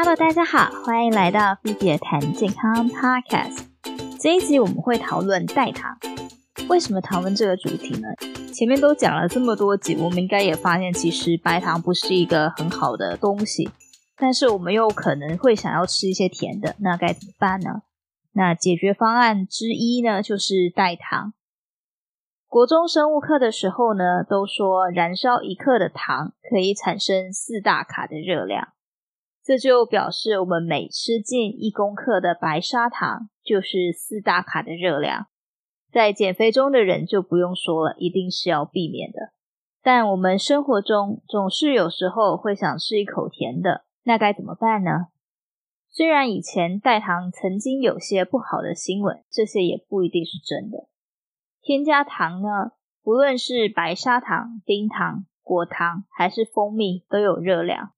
Hello，大家好，欢迎来到菲姐谈健康 Podcast。这一集我们会讨论代糖。为什么讨论这个主题呢？前面都讲了这么多集，我们应该也发现，其实白糖不是一个很好的东西。但是我们又可能会想要吃一些甜的，那该怎么办呢？那解决方案之一呢，就是代糖。国中生物课的时候呢，都说燃烧一克的糖可以产生四大卡的热量。这就表示，我们每吃进一公克的白砂糖，就是四大卡的热量。在减肥中的人就不用说了，一定是要避免的。但我们生活中总是有时候会想吃一口甜的，那该怎么办呢？虽然以前代糖曾经有些不好的新闻，这些也不一定是真的。添加糖呢，不论是白砂糖、冰糖、果糖还是蜂蜜，都有热量。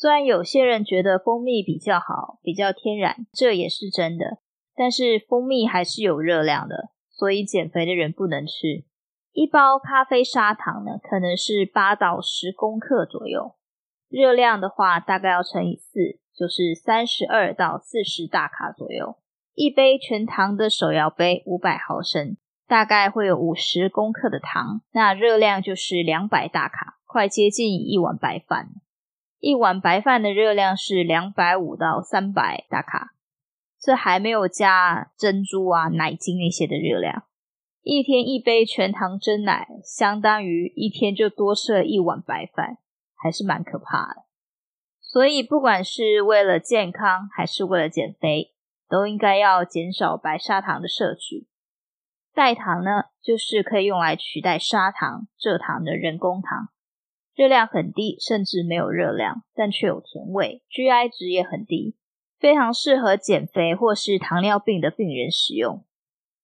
虽然有些人觉得蜂蜜比较好，比较天然，这也是真的，但是蜂蜜还是有热量的，所以减肥的人不能吃。一包咖啡砂糖呢，可能是八到十公克左右，热量的话大概要乘以四，就是三十二到四十大卡左右。一杯全糖的手摇杯五百毫升，大概会有五十公克的糖，那热量就是两百大卡，快接近一碗白饭。一碗白饭的热量是两百五到三百大卡，这还没有加珍珠啊、奶精那些的热量。一天一杯全糖珍奶，相当于一天就多吃了一碗白饭，还是蛮可怕的。所以，不管是为了健康还是为了减肥，都应该要减少白砂糖的摄取。代糖呢，就是可以用来取代砂糖、蔗糖的人工糖。热量很低，甚至没有热量，但却有甜味，GI 值也很低，非常适合减肥或是糖尿病的病人使用。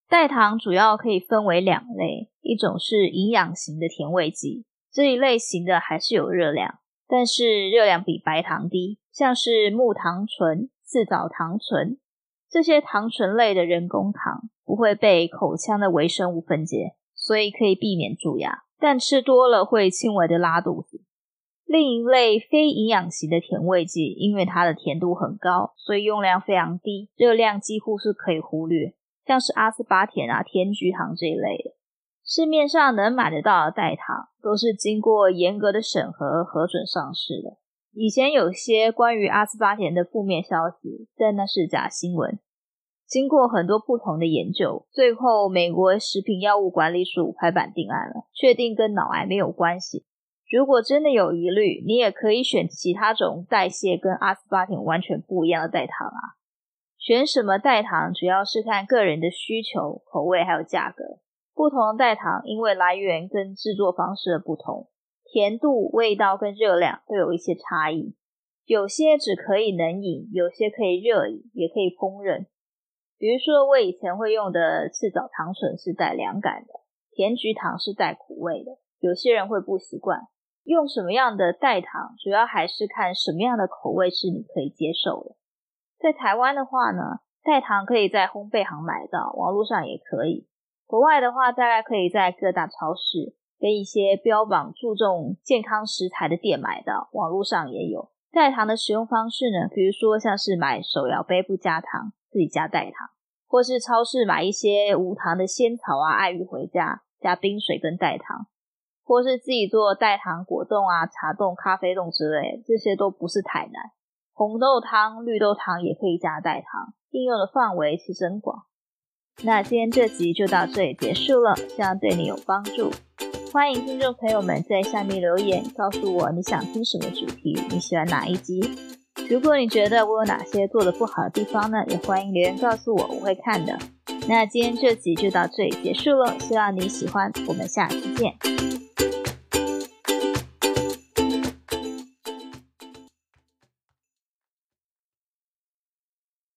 代糖主要可以分为两类，一种是营养型的甜味剂，这一类型的还是有热量，但是热量比白糖低，像是木糖醇、赤藻糖醇这些糖醇类的人工糖，不会被口腔的微生物分解，所以可以避免蛀牙。但吃多了会轻微的拉肚子。另一类非营养型的甜味剂，因为它的甜度很高，所以用量非常低，热量几乎是可以忽略，像是阿斯巴甜啊、甜菊糖这一类的。市面上能买得到的代糖，都是经过严格的审核核准上市的。以前有些关于阿斯巴甜的负面消息，但那是假新闻。经过很多不同的研究，最后美国食品药物管理署拍板定案了，确定跟脑癌没有关系。如果真的有疑虑，你也可以选其他种代谢跟阿斯巴甜完全不一样的代糖啊。选什么代糖主要是看个人的需求、口味还有价格。不同的代糖因为来源跟制作方式的不同，甜度、味道跟热量都有一些差异。有些只可以冷饮，有些可以热饮，也可以烹饪。比如说，我以前会用的赤藻糖醇是带凉感的，甜菊糖是带苦味的。有些人会不习惯用什么样的代糖，主要还是看什么样的口味是你可以接受的。在台湾的话呢，代糖可以在烘焙行买到，网络上也可以。国外的话，大概可以在各大超市跟一些标榜注重健康食材的店买到，网络上也有。代糖的使用方式呢，比如说像是买手摇杯不加糖。自己加代糖，或是超市买一些无糖的仙草啊、爱玉回家，加冰水跟代糖，或是自己做代糖果冻啊、茶冻、咖啡冻之类，这些都不是太难。红豆汤、绿豆汤也可以加代糖，应用的范围其实很广。那今天这集就到这里结束了，希望对你有帮助。欢迎听众朋友们在下面留言，告诉我你想听什么主题，你喜欢哪一集。如果你觉得我有哪些做的不好的地方呢，也欢迎留言告诉我，我会看的。那今天这集就到这里结束了，希望你喜欢，我们下期见。